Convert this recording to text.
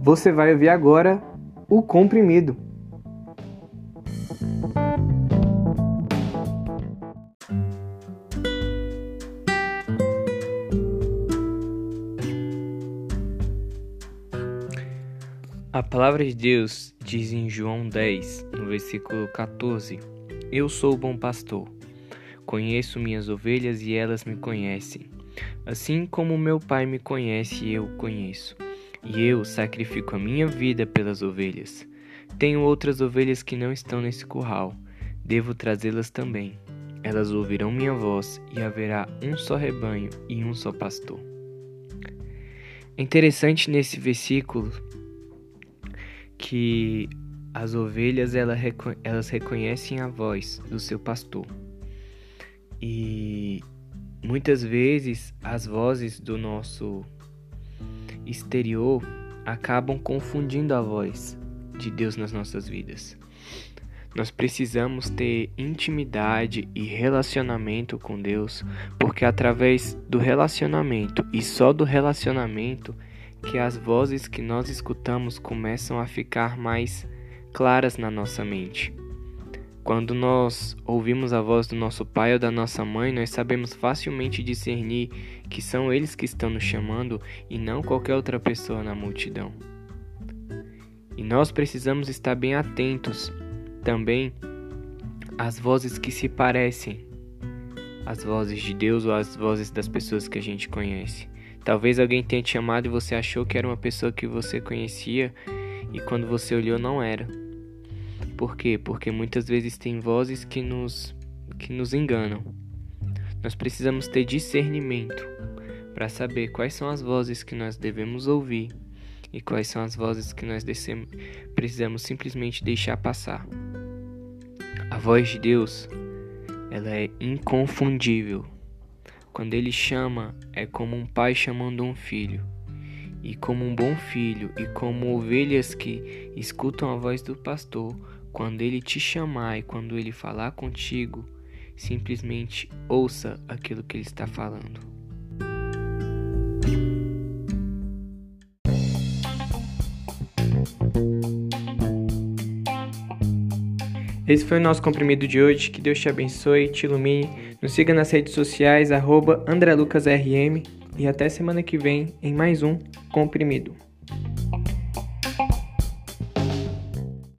Você vai ouvir agora o comprimido. A palavra de Deus diz em João 10, no versículo 14: Eu sou o bom pastor. Conheço minhas ovelhas e elas me conhecem. Assim como meu Pai me conhece, eu conheço. E eu sacrifico a minha vida pelas ovelhas. Tenho outras ovelhas que não estão nesse curral. Devo trazê-las também. Elas ouvirão minha voz e haverá um só rebanho e um só pastor. Interessante nesse versículo que as ovelhas elas reconhecem a voz do seu pastor. E muitas vezes as vozes do nosso exterior acabam confundindo a voz de Deus nas nossas vidas. Nós precisamos ter intimidade e relacionamento com Deus, porque através do relacionamento e só do relacionamento que as vozes que nós escutamos começam a ficar mais claras na nossa mente. Quando nós ouvimos a voz do nosso pai ou da nossa mãe, nós sabemos facilmente discernir que são eles que estão nos chamando e não qualquer outra pessoa na multidão. E nós precisamos estar bem atentos também às vozes que se parecem às vozes de Deus ou às vozes das pessoas que a gente conhece. Talvez alguém tenha te chamado e você achou que era uma pessoa que você conhecia e quando você olhou não era. Por quê? Porque muitas vezes tem vozes que nos que nos enganam. Nós precisamos ter discernimento para saber quais são as vozes que nós devemos ouvir e quais são as vozes que nós precisamos simplesmente deixar passar. A voz de Deus, ela é inconfundível. Quando ele chama, é como um pai chamando um filho. E como um bom filho, e como ovelhas que escutam a voz do pastor, quando ele te chamar e quando ele falar contigo, simplesmente ouça aquilo que ele está falando. Esse foi o nosso comprimido de hoje. Que Deus te abençoe, te ilumine. Nos siga nas redes sociais, arroba AndréLucasRM. E até semana que vem em mais um comprimido.